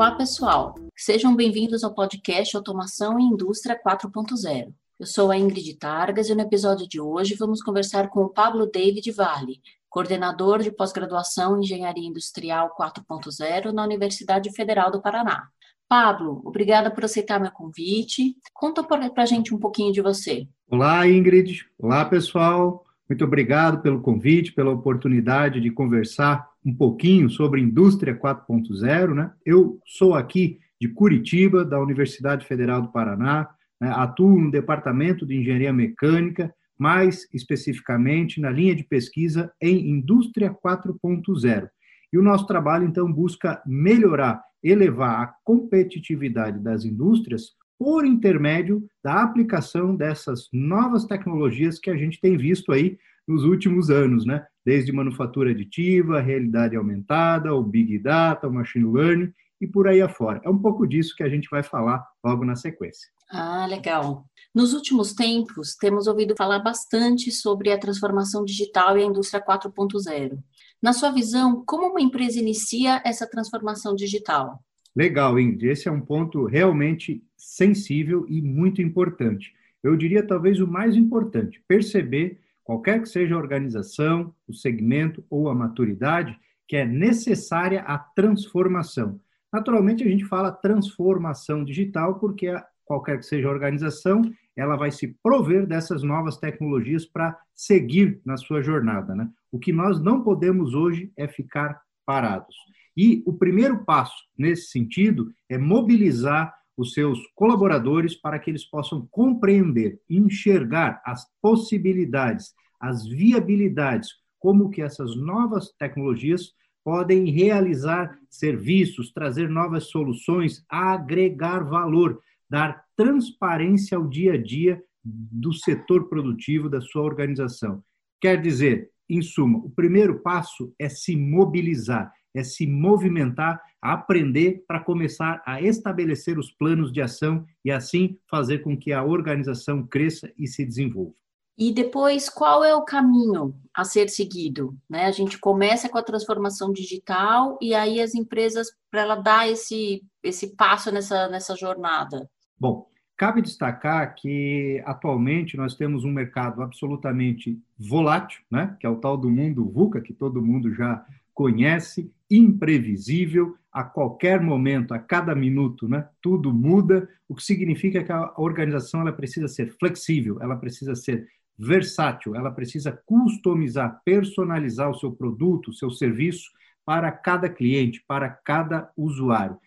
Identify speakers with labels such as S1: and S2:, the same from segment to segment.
S1: Olá, pessoal. Sejam bem-vindos ao podcast Automação e Indústria 4.0. Eu sou a Ingrid Targas e no episódio de hoje vamos conversar com o Pablo David Vale, coordenador de pós-graduação em Engenharia Industrial 4.0 na Universidade Federal do Paraná. Pablo, obrigada por aceitar meu convite. Conta para a gente um pouquinho de você.
S2: Olá, Ingrid. Olá, pessoal. Muito obrigado pelo convite, pela oportunidade de conversar um pouquinho sobre indústria 4.0. Né? Eu sou aqui de Curitiba, da Universidade Federal do Paraná, né? atuo no Departamento de Engenharia Mecânica, mais especificamente na linha de pesquisa em indústria 4.0. E o nosso trabalho, então, busca melhorar, elevar a competitividade das indústrias por intermédio da aplicação dessas novas tecnologias que a gente tem visto aí nos últimos anos, né? Desde manufatura aditiva, realidade aumentada, o Big Data, o Machine Learning e por aí afora. É um pouco disso que a gente vai falar logo na sequência.
S1: Ah, legal. Nos últimos tempos, temos ouvido falar bastante sobre a transformação digital e a indústria 4.0. Na sua visão, como uma empresa inicia essa transformação digital?
S2: Legal, Ingrid. Esse é um ponto realmente sensível e muito importante. Eu diria talvez o mais importante, perceber, qualquer que seja a organização, o segmento ou a maturidade, que é necessária a transformação. Naturalmente, a gente fala transformação digital porque a, qualquer que seja a organização, ela vai se prover dessas novas tecnologias para seguir na sua jornada. Né? O que nós não podemos hoje é ficar parados. E o primeiro passo nesse sentido é mobilizar os seus colaboradores para que eles possam compreender, enxergar as possibilidades, as viabilidades, como que essas novas tecnologias podem realizar serviços, trazer novas soluções, agregar valor, dar transparência ao dia a dia do setor produtivo da sua organização. Quer dizer, em suma, o primeiro passo é se mobilizar, é se movimentar, aprender para começar a estabelecer os planos de ação e assim fazer com que a organização cresça e se desenvolva.
S1: E depois, qual é o caminho a ser seguido? Né? A gente começa com a transformação digital e aí as empresas, para ela dar esse, esse passo nessa, nessa jornada.
S2: Bom, cabe destacar que atualmente nós temos um mercado absolutamente volátil, né? que é o tal do mundo VUCA, que todo mundo já conhece, imprevisível, a qualquer momento, a cada minuto, né? Tudo muda, o que significa que a organização ela precisa ser flexível, ela precisa ser versátil, ela precisa customizar, personalizar o seu produto, o seu serviço para cada cliente, para cada usuário.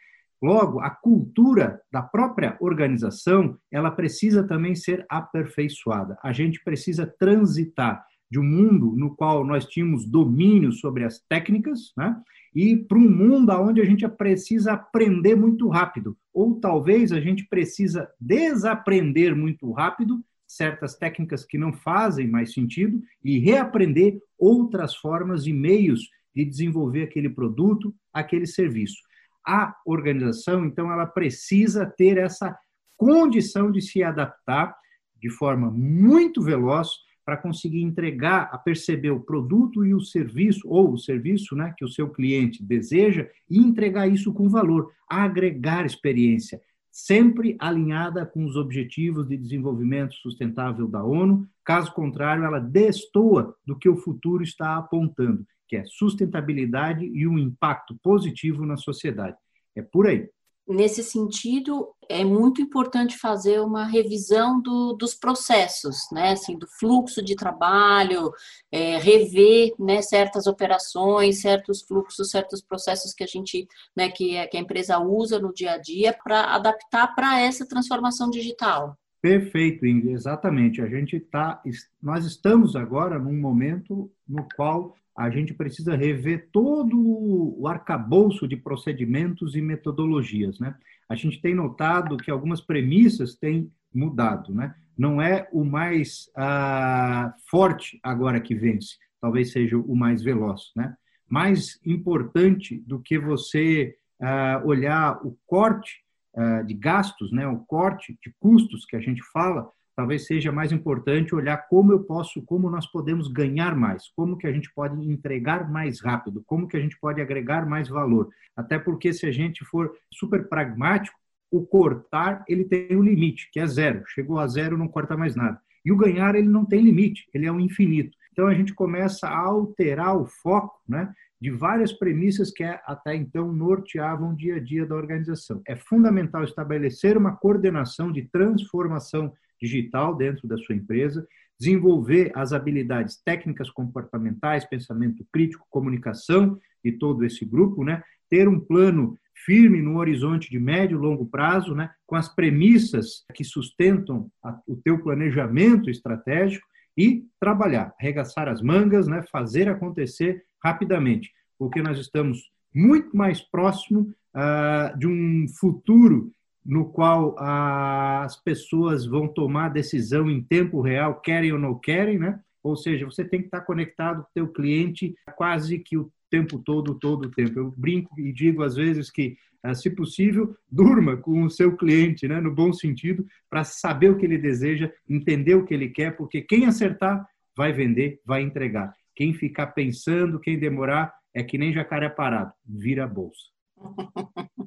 S2: Logo, a cultura da própria organização, ela precisa também ser aperfeiçoada. A gente precisa transitar de um mundo no qual nós tínhamos domínio sobre as técnicas, né? E para um mundo onde a gente precisa aprender muito rápido, ou talvez a gente precisa desaprender muito rápido certas técnicas que não fazem mais sentido e reaprender outras formas e meios de desenvolver aquele produto, aquele serviço. A organização, então, ela precisa ter essa condição de se adaptar de forma muito veloz para conseguir entregar, a perceber o produto e o serviço, ou o serviço né, que o seu cliente deseja, e entregar isso com valor, agregar experiência, sempre alinhada com os Objetivos de Desenvolvimento Sustentável da ONU, caso contrário, ela destoa do que o futuro está apontando, que é sustentabilidade e um impacto positivo na sociedade. É por aí.
S1: Nesse sentido, é muito importante fazer uma revisão do, dos processos, né? Assim, do fluxo de trabalho, é, rever né, certas operações, certos fluxos, certos processos que a gente, né, que, que a empresa usa no dia a dia para adaptar para essa transformação digital.
S2: Perfeito, Ingrid, exatamente. A gente está, nós estamos agora num momento no qual a gente precisa rever todo o arcabouço de procedimentos e metodologias, né? A gente tem notado que algumas premissas têm mudado, né? Não é o mais ah, forte agora que vence, talvez seja o mais veloz, né? Mais importante do que você ah, olhar o corte ah, de gastos, né? O corte de custos que a gente fala, talvez seja mais importante olhar como eu posso, como nós podemos ganhar mais, como que a gente pode entregar mais rápido, como que a gente pode agregar mais valor. Até porque se a gente for super pragmático, o cortar ele tem um limite, que é zero. Chegou a zero, não corta mais nada. E o ganhar ele não tem limite, ele é um infinito. Então a gente começa a alterar o foco, né? de várias premissas que até então norteavam o dia a dia da organização. É fundamental estabelecer uma coordenação de transformação digital dentro da sua empresa, desenvolver as habilidades técnicas comportamentais, pensamento crítico, comunicação de todo esse grupo, né? ter um plano firme no horizonte de médio e longo prazo, né? com as premissas que sustentam o teu planejamento estratégico e trabalhar, arregaçar as mangas, né? fazer acontecer rapidamente, porque nós estamos muito mais próximo uh, de um futuro no qual as pessoas vão tomar decisão em tempo real, querem ou não querem, né? Ou seja, você tem que estar conectado com o teu cliente quase que o tempo todo, todo o tempo. Eu brinco e digo às vezes que, uh, se possível, durma com o seu cliente, né? No bom sentido, para saber o que ele deseja, entender o que ele quer, porque quem acertar vai vender, vai entregar. Quem ficar pensando, quem demorar, é que nem jacaré parado, vira bolsa.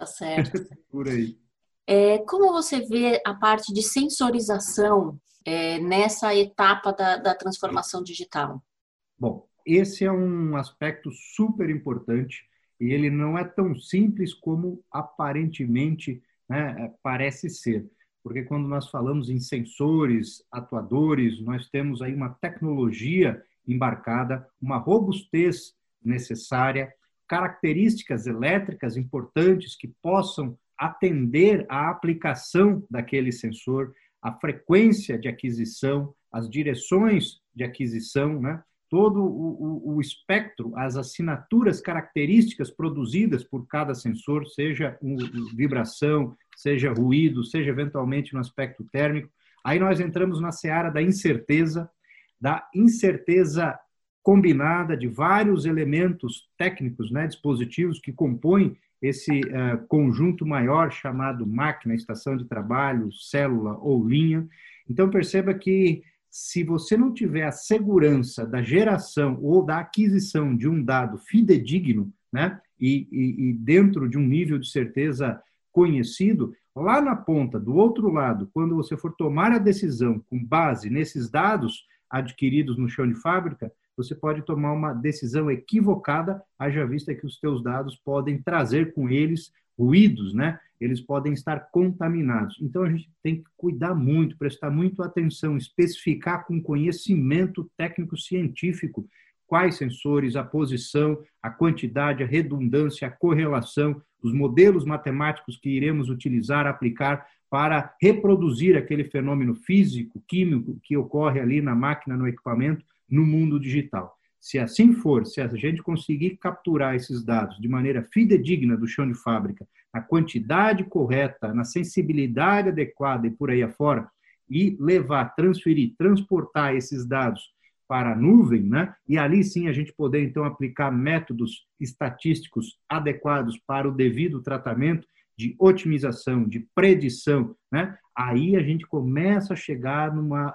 S1: tá certo.
S2: Por aí.
S1: É, como você vê a parte de sensorização é, nessa etapa da, da transformação digital?
S2: Bom, esse é um aspecto super importante e ele não é tão simples como aparentemente né, parece ser. Porque quando nós falamos em sensores, atuadores, nós temos aí uma tecnologia embarcada, uma robustez necessária, características elétricas importantes que possam atender à aplicação daquele sensor, a frequência de aquisição, as direções de aquisição, né? todo o, o, o, espectro, as assinaturas características produzidas por cada sensor, seja um, vibração, seja ruído, seja eventualmente no aspecto térmico. Aí nós entramos na seara da incerteza, da incerteza combinada de vários elementos técnicos, né, dispositivos que compõem esse uh, conjunto maior chamado máquina, estação de trabalho, célula ou linha. Então perceba que se você não tiver a segurança da geração ou da aquisição de um dado fidedigno, né, e, e, e dentro de um nível de certeza conhecido, lá na ponta, do outro lado, quando você for tomar a decisão com base nesses dados adquiridos no chão de fábrica, você pode tomar uma decisão equivocada, haja vista que os teus dados podem trazer com eles ruídos, né? Eles podem estar contaminados. Então a gente tem que cuidar muito, prestar muito atenção, especificar com conhecimento técnico científico quais sensores, a posição, a quantidade, a redundância, a correlação, os modelos matemáticos que iremos utilizar, aplicar para reproduzir aquele fenômeno físico, químico que ocorre ali na máquina, no equipamento, no mundo digital. Se assim for, se a gente conseguir capturar esses dados de maneira fidedigna do chão de fábrica, na quantidade correta, na sensibilidade adequada e por aí afora, e levar, transferir, transportar esses dados para a nuvem, né? E ali sim a gente poder então aplicar métodos estatísticos adequados para o devido tratamento de otimização, de predição, né? Aí a gente começa a chegar numa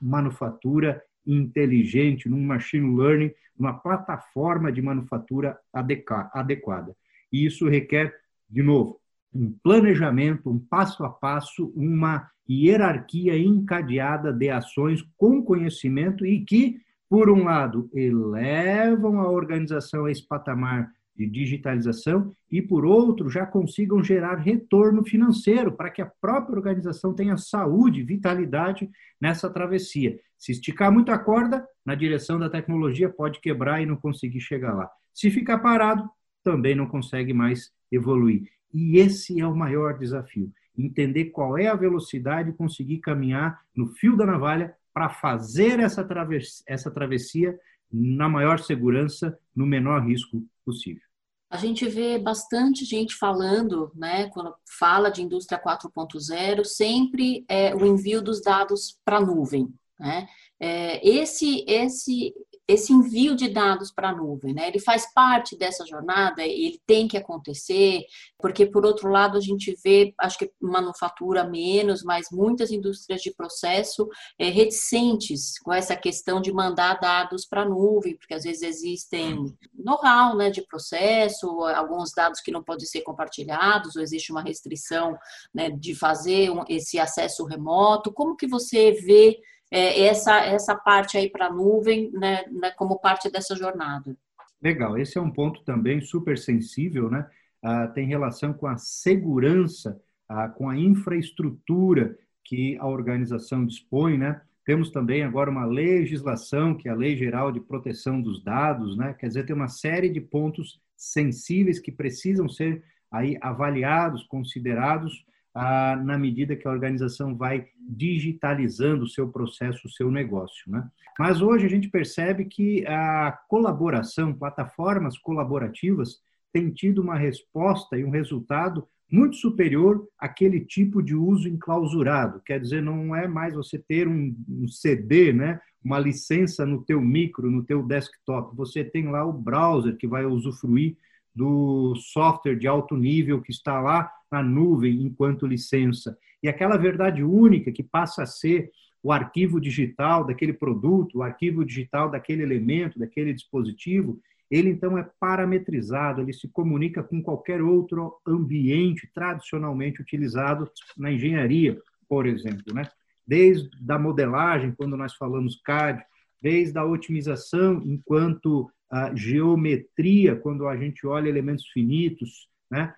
S2: manufatura inteligente, num machine learning, numa plataforma de manufatura adequada. E isso requer, de novo, um planejamento, um passo a passo, uma hierarquia encadeada de ações com conhecimento e que, por um lado, elevam a organização a esse patamar de digitalização e, por outro, já consigam gerar retorno financeiro para que a própria organização tenha saúde, vitalidade nessa travessia. Se esticar muito a corda, na direção da tecnologia, pode quebrar e não conseguir chegar lá. Se ficar parado, também não consegue mais evoluir. E esse é o maior desafio: entender qual é a velocidade e conseguir caminhar no fio da navalha para fazer essa travessia, essa travessia na maior segurança, no menor risco possível.
S1: A gente vê bastante gente falando, né, quando fala de indústria 4.0, sempre é o envio dos dados para a nuvem. Né? É, esse, esse esse envio de dados para a nuvem, né? Ele faz parte dessa jornada, ele tem que acontecer, porque por outro lado a gente vê, acho que manufatura menos, mas muitas indústrias de processo é, reticentes com essa questão de mandar dados para a nuvem, porque às vezes existem know-how, né, de processo, alguns dados que não podem ser compartilhados, ou existe uma restrição, né, de fazer esse acesso remoto. Como que você vê é, essa, essa parte aí para a nuvem né, né, como parte dessa jornada.
S2: Legal, esse é um ponto também super sensível, né? Ah, tem relação com a segurança, ah, com a infraestrutura que a organização dispõe, né? Temos também agora uma legislação, que é a Lei Geral de Proteção dos Dados, né? Quer dizer, tem uma série de pontos sensíveis que precisam ser aí avaliados, considerados ah, na medida que a organização vai digitalizando o seu processo, o seu negócio. Né? Mas hoje a gente percebe que a colaboração, plataformas colaborativas, têm tido uma resposta e um resultado muito superior àquele tipo de uso enclausurado. Quer dizer, não é mais você ter um, um CD, né? uma licença no teu micro, no teu desktop. Você tem lá o browser que vai usufruir do software de alto nível que está lá na nuvem enquanto licença. E aquela verdade única que passa a ser o arquivo digital daquele produto, o arquivo digital daquele elemento, daquele dispositivo, ele então é parametrizado, ele se comunica com qualquer outro ambiente tradicionalmente utilizado na engenharia, por exemplo, né? Desde a modelagem, quando nós falamos CAD, desde a otimização enquanto a geometria, quando a gente olha elementos finitos, né?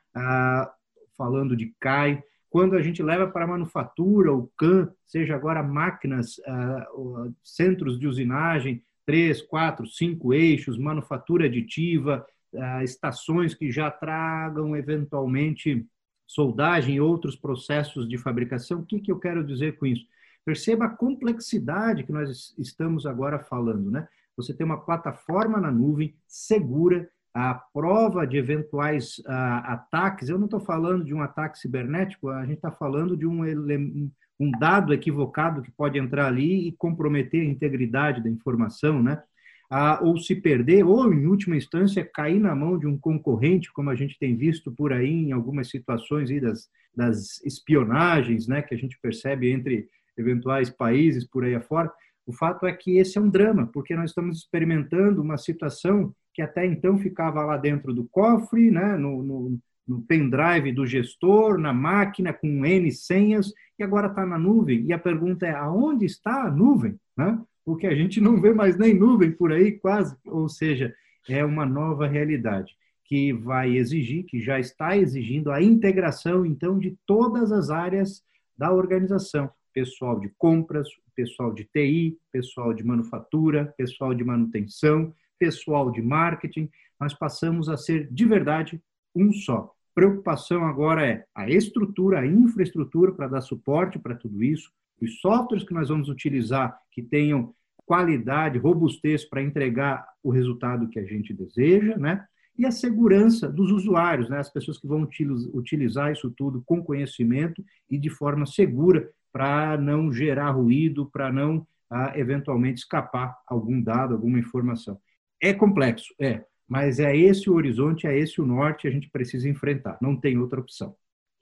S2: Falando de CAI, quando a gente leva para a manufatura, o CAN, seja agora máquinas, centros de usinagem, três, quatro, cinco eixos, manufatura aditiva, estações que já tragam eventualmente soldagem e outros processos de fabricação. O que, que eu quero dizer com isso? Perceba a complexidade que nós estamos agora falando, né? Você tem uma plataforma na nuvem segura, a prova de eventuais uh, ataques. Eu não estou falando de um ataque cibernético, a gente está falando de um, um dado equivocado que pode entrar ali e comprometer a integridade da informação, né? Uh, ou se perder, ou em última instância cair na mão de um concorrente, como a gente tem visto por aí em algumas situações aí das, das espionagens, né, que a gente percebe entre eventuais países por aí afora. O fato é que esse é um drama, porque nós estamos experimentando uma situação que até então ficava lá dentro do cofre, né, no, no, no pendrive do gestor, na máquina com N senhas, e agora está na nuvem. E a pergunta é: aonde está a nuvem? Né? Porque a gente não vê mais nem nuvem por aí, quase. Ou seja, é uma nova realidade que vai exigir, que já está exigindo a integração, então, de todas as áreas da organização pessoal de compras, pessoal de TI, pessoal de manufatura, pessoal de manutenção, pessoal de marketing. Nós passamos a ser de verdade um só. Preocupação agora é a estrutura, a infraestrutura para dar suporte para tudo isso, os softwares que nós vamos utilizar que tenham qualidade, robustez para entregar o resultado que a gente deseja, né? E a segurança dos usuários, né? As pessoas que vão utilizar isso tudo com conhecimento e de forma segura para não gerar ruído, para não ah, eventualmente escapar algum dado, alguma informação. É complexo, é, mas é esse o horizonte, é esse o norte, a gente precisa enfrentar, não tem outra opção.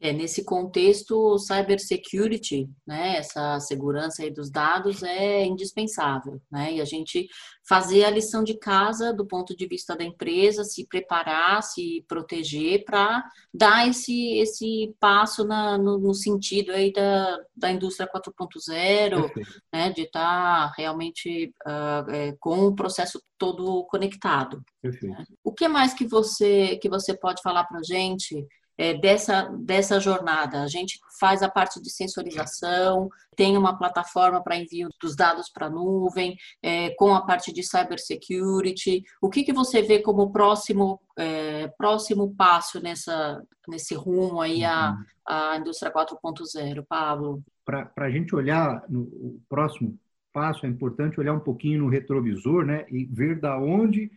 S1: É, nesse contexto, cybersecurity, né, essa segurança aí dos dados é indispensável, né, e a gente fazer a lição de casa do ponto de vista da empresa, se preparar, se proteger para dar esse, esse passo na, no, no, sentido aí da, da indústria 4.0, né, de estar tá realmente uh, é, com o processo todo conectado. Né? O que mais que você, que você pode falar para a gente é, dessa, dessa jornada. A gente faz a parte de sensorização, tem uma plataforma para envio dos dados para a nuvem, é, com a parte de cybersecurity. O que, que você vê como próximo, é, próximo passo nessa, nesse rumo aí à, uhum. à indústria 4.0, Pablo?
S2: Para a gente olhar no o próximo passo, é importante olhar um pouquinho no retrovisor né, e ver da onde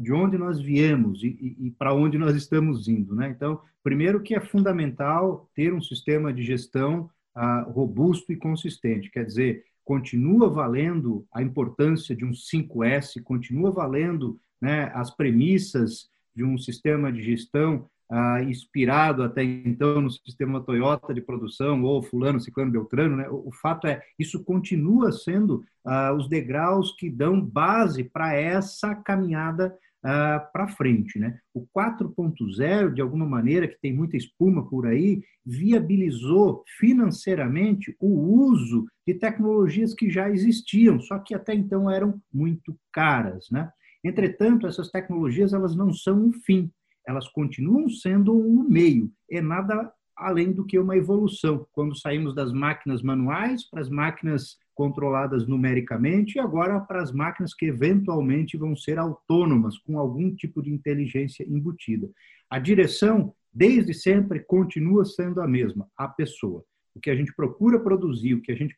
S2: de onde nós viemos e, e, e para onde nós estamos indo. Né? Então, primeiro que é fundamental ter um sistema de gestão uh, robusto e consistente, quer dizer, continua valendo a importância de um 5S, continua valendo né, as premissas de um sistema de gestão ah, inspirado até então no sistema Toyota de produção, ou fulano, ciclano, beltrano, né? o, fato é, isso continua sendo ah, os degraus que dão base para essa caminhada ah, para frente. Né? O 4.0, de alguma maneira, que tem muita espuma por aí, viabilizou financeiramente o uso de tecnologias que já existiam, só que até então eram muito caras. Né? Entretanto, essas tecnologias elas não são um fim, elas continuam sendo um meio, é nada além do que uma evolução. Quando saímos das máquinas manuais para as máquinas controladas numericamente e agora para as máquinas que eventualmente vão ser autônomas, com algum tipo de inteligência embutida. A direção, desde sempre, continua sendo a mesma, a pessoa. O que a gente procura produzir, o que a gente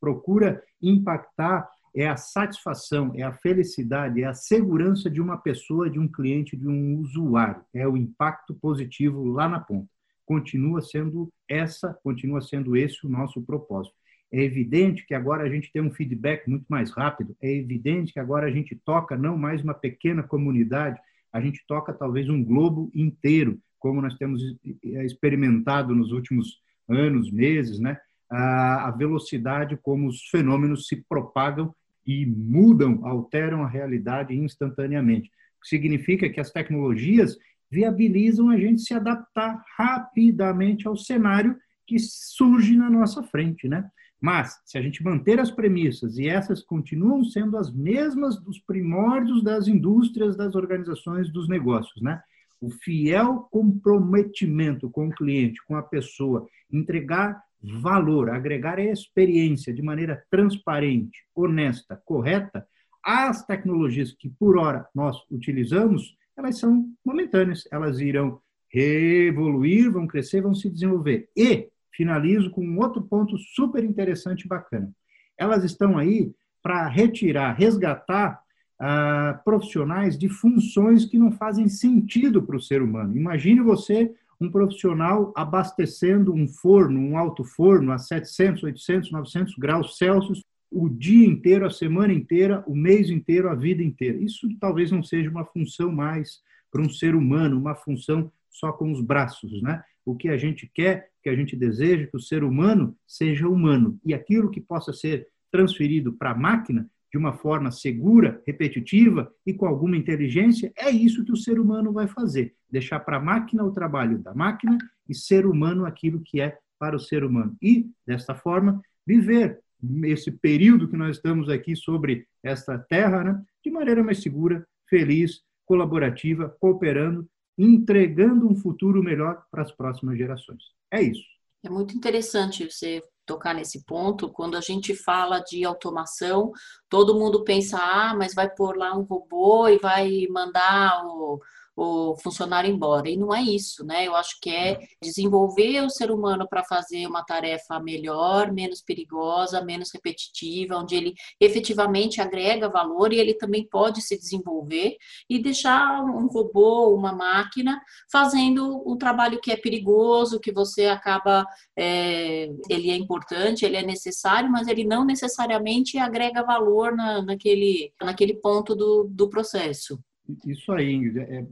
S2: procura impactar é a satisfação, é a felicidade, é a segurança de uma pessoa, de um cliente, de um usuário. É o impacto positivo lá na ponta. Continua sendo essa, continua sendo esse o nosso propósito. É evidente que agora a gente tem um feedback muito mais rápido, é evidente que agora a gente toca não mais uma pequena comunidade, a gente toca talvez um globo inteiro, como nós temos experimentado nos últimos anos, meses, né? A velocidade como os fenômenos se propagam e mudam, alteram a realidade instantaneamente. O que significa que as tecnologias viabilizam a gente se adaptar rapidamente ao cenário que surge na nossa frente, né? Mas, se a gente manter as premissas, e essas continuam sendo as mesmas dos primórdios das indústrias, das organizações, dos negócios, né? O fiel comprometimento com o cliente, com a pessoa, entregar valor, agregar experiência de maneira transparente, honesta, correta, as tecnologias que por hora nós utilizamos, elas são momentâneas, elas irão evoluir, vão crescer, vão se desenvolver. E finalizo com um outro ponto super interessante e bacana. Elas estão aí para retirar, resgatar ah, profissionais de funções que não fazem sentido para o ser humano. Imagine você um profissional abastecendo um forno, um alto forno a 700, 800, 900 graus Celsius o dia inteiro, a semana inteira, o mês inteiro, a vida inteira. Isso talvez não seja uma função mais para um ser humano, uma função só com os braços, né? O que a gente quer, que a gente deseja que o ser humano seja humano e aquilo que possa ser transferido para a máquina de uma forma segura, repetitiva e com alguma inteligência, é isso que o ser humano vai fazer. Deixar para a máquina o trabalho da máquina e ser humano aquilo que é para o ser humano. E, desta forma, viver esse período que nós estamos aqui sobre esta terra, né, de maneira mais segura, feliz, colaborativa, cooperando, entregando um futuro melhor para as próximas gerações. É isso.
S1: É muito interessante você tocar nesse ponto, quando a gente fala de automação, todo mundo pensa, ah, mas vai pôr lá um robô e vai mandar o, o funcionário embora. E não é isso, né? Eu acho que é desenvolver o ser humano para fazer uma tarefa melhor, menos perigosa, menos repetitiva, onde ele efetivamente agrega valor e ele também pode se desenvolver e deixar um robô, uma máquina, fazendo um trabalho que é perigoso, que você acaba. É, ele é importante, ele é necessário, mas ele não necessariamente agrega valor na, naquele, naquele ponto do, do processo.
S2: Isso aí, Ingrid. É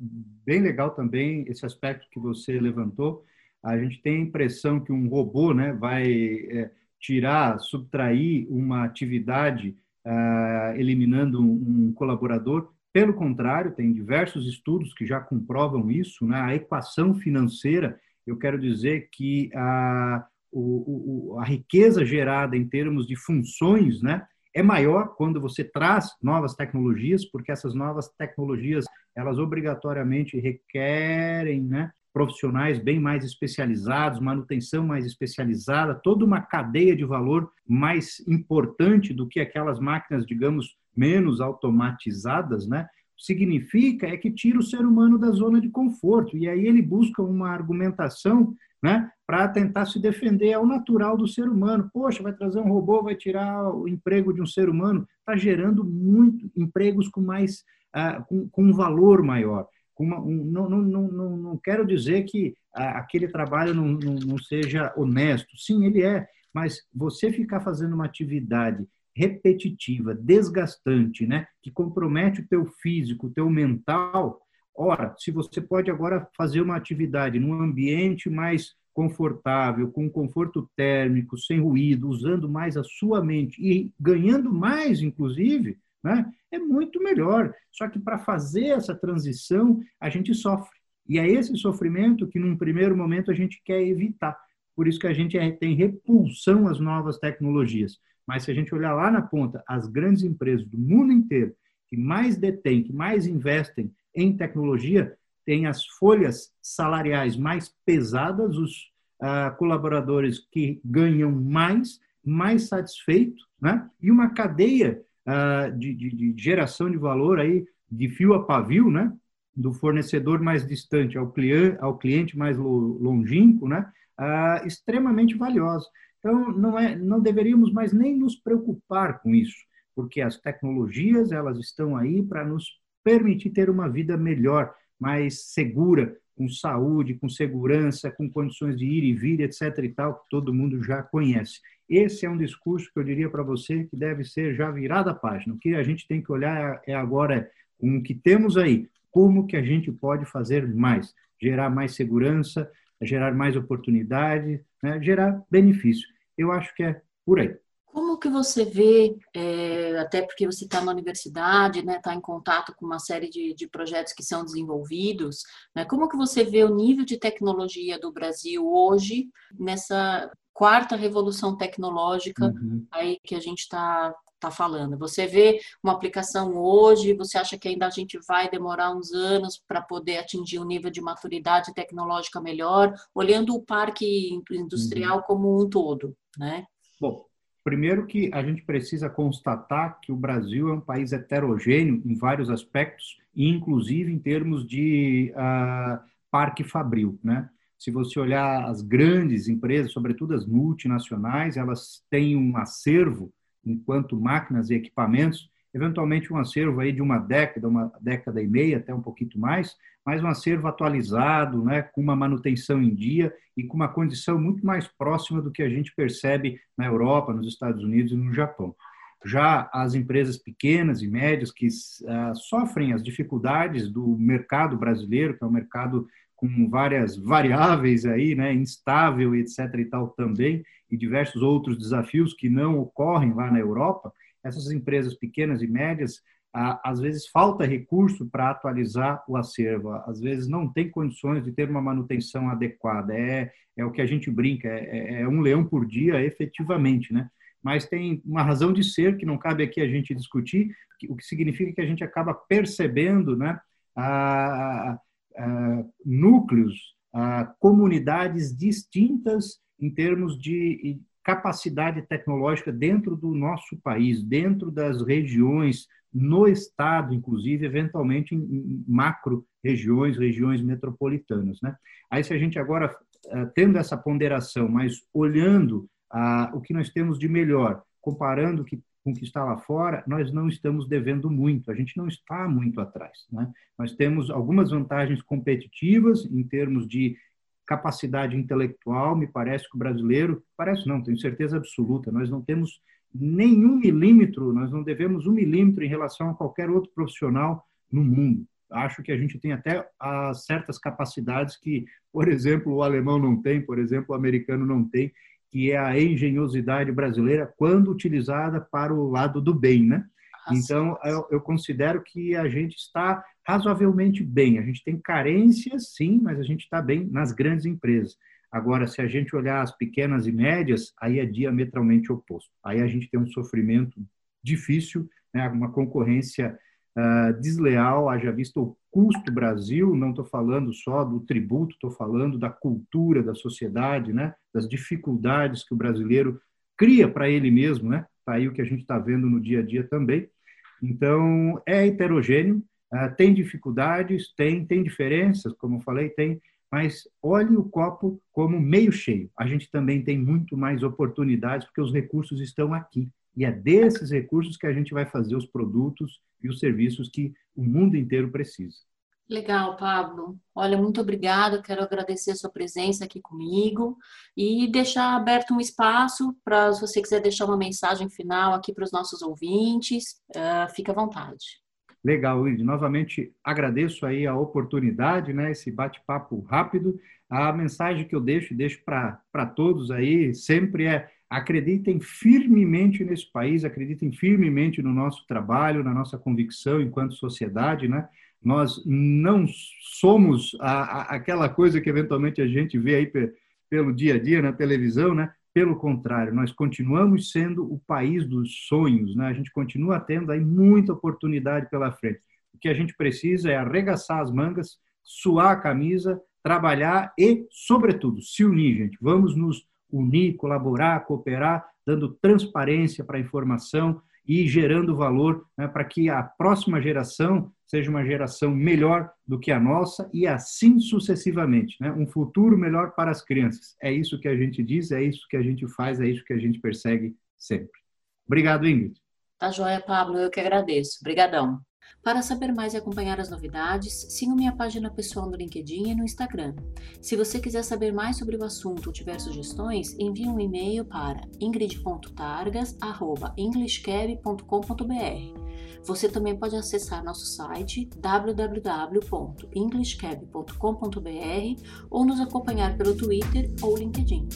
S2: bem legal também esse aspecto que você levantou. A gente tem a impressão que um robô né, vai é, tirar, subtrair uma atividade, ah, eliminando um, colaborador. Pelo contrário, tem diversos estudos que já comprovam isso. Né? A equação financeira, eu quero dizer que a, o, o, a riqueza gerada em termos de funções, né? É maior quando você traz novas tecnologias, porque essas novas tecnologias, elas obrigatoriamente requerem né, profissionais bem mais especializados, manutenção mais especializada, toda uma cadeia de valor mais importante do que aquelas máquinas, digamos, menos automatizadas, né? Significa é que tira o ser humano da zona de conforto e aí ele busca uma argumentação né, para tentar se defender ao natural do ser humano. Poxa, vai trazer um robô, vai tirar o emprego de um ser humano, está gerando muito empregos com mais uh, com, com, um valor maior. Uma, um, não, não, não, não quero dizer que uh, aquele trabalho não, não, não seja honesto. Sim, ele é, mas você ficar fazendo uma atividade repetitiva, desgastante, né, que compromete o teu físico, o teu mental, ora, se você pode agora fazer uma atividade num ambiente mais confortável, com conforto térmico, sem ruído, usando mais a sua mente e ganhando mais, inclusive, né, é muito melhor. Só que para fazer essa transição, a gente sofre. E é esse sofrimento que, num primeiro momento, a gente quer evitar. Por isso que a gente é, tem repulsão às novas tecnologias. Mas se a gente olhar lá na ponta, as grandes empresas do mundo inteiro que mais detêm, que mais investem em tecnologia, têm as folhas salariais mais pesadas, os ah, colaboradores que ganham mais, mais satisfeitos, né? e uma cadeia ah, de, de, de, geração de valor aí de fio a pavio, né? do fornecedor mais distante ao cliente, ao cliente mais longínquo, né? Ah, extremamente valiosa. Então, não, é, não deveríamos mais nem nos preocupar com isso, porque as tecnologias elas estão aí para nos permitir ter uma vida melhor, mais segura, com saúde, com segurança, com condições de ir e vir, etc. e tal, que todo mundo já conhece. Esse é um discurso que eu diria para você que deve ser já virada a página. O que a gente tem que olhar é agora com o que temos aí, como que a gente pode fazer mais, gerar mais segurança, gerar mais oportunidade, né? gerar benefício. Eu acho que é por aí.
S1: Como que você vê, é, até porque você está na universidade, né, está em contato com uma série de, de projetos que são desenvolvidos, né, como que você vê o nível de tecnologia do Brasil hoje nessa quarta revolução tecnológica uhum. aí que a gente está tá falando? Você vê uma aplicação hoje, você acha que ainda a gente vai demorar uns anos para poder atingir um nível de maturidade tecnológica melhor, olhando o parque industrial uhum. como um todo, né?
S2: Bom, primeiro que a gente precisa constatar que o Brasil é um país heterogêneo em vários aspectos, inclusive em termos de uh, parque fabril, né? Se você olhar as grandes empresas, sobretudo as multinacionais, elas têm um acervo enquanto máquinas e equipamentos, eventualmente um acervo aí de uma década, uma década e meia, até um pouquinho mais, mas um acervo atualizado, né, com uma manutenção em dia e com uma condição muito mais próxima do que a gente percebe na Europa, nos Estados Unidos e no Japão. Já as empresas pequenas e médias que uh, sofrem as dificuldades do mercado brasileiro, que é um mercado com várias variáveis aí, né, instável, etc. e tal também, e diversos outros desafios que não ocorrem lá na Europa, essas empresas pequenas e médias, às vezes falta recurso para atualizar o acervo, às vezes não tem condições de ter uma manutenção adequada. É, é o que a gente brinca, é, é um leão por dia, efetivamente, né? Mas tem uma razão de ser que não cabe aqui a gente discutir, o que significa que a gente acaba percebendo, né? A, a, núcleos, a, comunidades distintas em termos de capacidade tecnológica dentro do nosso país, dentro das regiões, no estado, inclusive, eventualmente em macro regiões, regiões metropolitanas. Né? Aí, se a gente agora, eh, tendo essa ponderação, mas olhando ah, o que nós temos de melhor, comparando com o que está lá fora, nós não estamos devendo muito, a gente não está muito atrás. Né? Nós temos algumas vantagens competitivas em termos de capacidade intelectual, me parece que o brasileiro, parece não, tenho certeza absoluta, nós não temos nenhum milímetro, nós não devemos um milímetro em relação a qualquer outro profissional no mundo. Acho que a gente tem até certas capacidades que, por exemplo, o alemão não tem, por exemplo, o americano não tem, que é a engenhosidade brasileira quando utilizada para o lado do bem, né? Então, eu, eu considero que a gente está razoavelmente bem. A gente tem carências, sim, mas a gente está bem nas grandes empresas. Agora, se a gente olhar as pequenas e médias, aí é diametralmente oposto. Aí a gente tem um sofrimento difícil, né? uma concorrência uh, desleal, haja visto o custo Brasil, não estou falando só do tributo, estou falando da cultura da sociedade, né? das dificuldades que o brasileiro cria para ele mesmo. Né? Está aí o que a gente está vendo no dia a dia também. Então, é heterogêneo, ah, tem dificuldades, tem, tem diferenças, como eu falei, tem, mas olhe o copo como meio cheio. A gente também tem muito mais oportunidades, porque os recursos estão aqui. E é desses recursos que a gente vai fazer os produtos e os serviços que o mundo inteiro precisa.
S1: Legal, Pablo. Olha, muito obrigada. Quero agradecer a sua presença aqui comigo e deixar aberto um espaço para se você quiser deixar uma mensagem final aqui para os nossos ouvintes. Uh, fica à vontade.
S2: Legal, Wilde. Novamente agradeço aí a oportunidade, né? Esse bate-papo rápido. A mensagem que eu deixo, deixo para todos aí, sempre é acreditem firmemente nesse país, acreditem firmemente no nosso trabalho, na nossa convicção enquanto sociedade, né? Nós não somos a, a, aquela coisa que eventualmente a gente vê aí pelo dia a dia na televisão, né? Pelo contrário, nós continuamos sendo o país dos sonhos, né? A gente continua tendo aí muita oportunidade pela frente. O que a gente precisa é arregaçar as mangas, suar a camisa, trabalhar e, sobretudo, se unir, gente. Vamos nos unir, colaborar, cooperar, dando transparência para a informação e gerando valor né, para que a próxima geração seja uma geração melhor do que a nossa e assim sucessivamente. Né? Um futuro melhor para as crianças. É isso que a gente diz, é isso que a gente faz, é isso que a gente persegue sempre. Obrigado, Ingrid.
S1: Tá joia, Pablo. Eu que agradeço. Obrigadão. Para saber mais e acompanhar as novidades, siga minha página pessoal no LinkedIn e no Instagram. Se você quiser saber mais sobre o assunto ou tiver sugestões, envie um e-mail para ingrid.targas@englishcab.com.br. Você também pode acessar nosso site www.englishcab.com.br ou nos acompanhar pelo Twitter ou LinkedIn.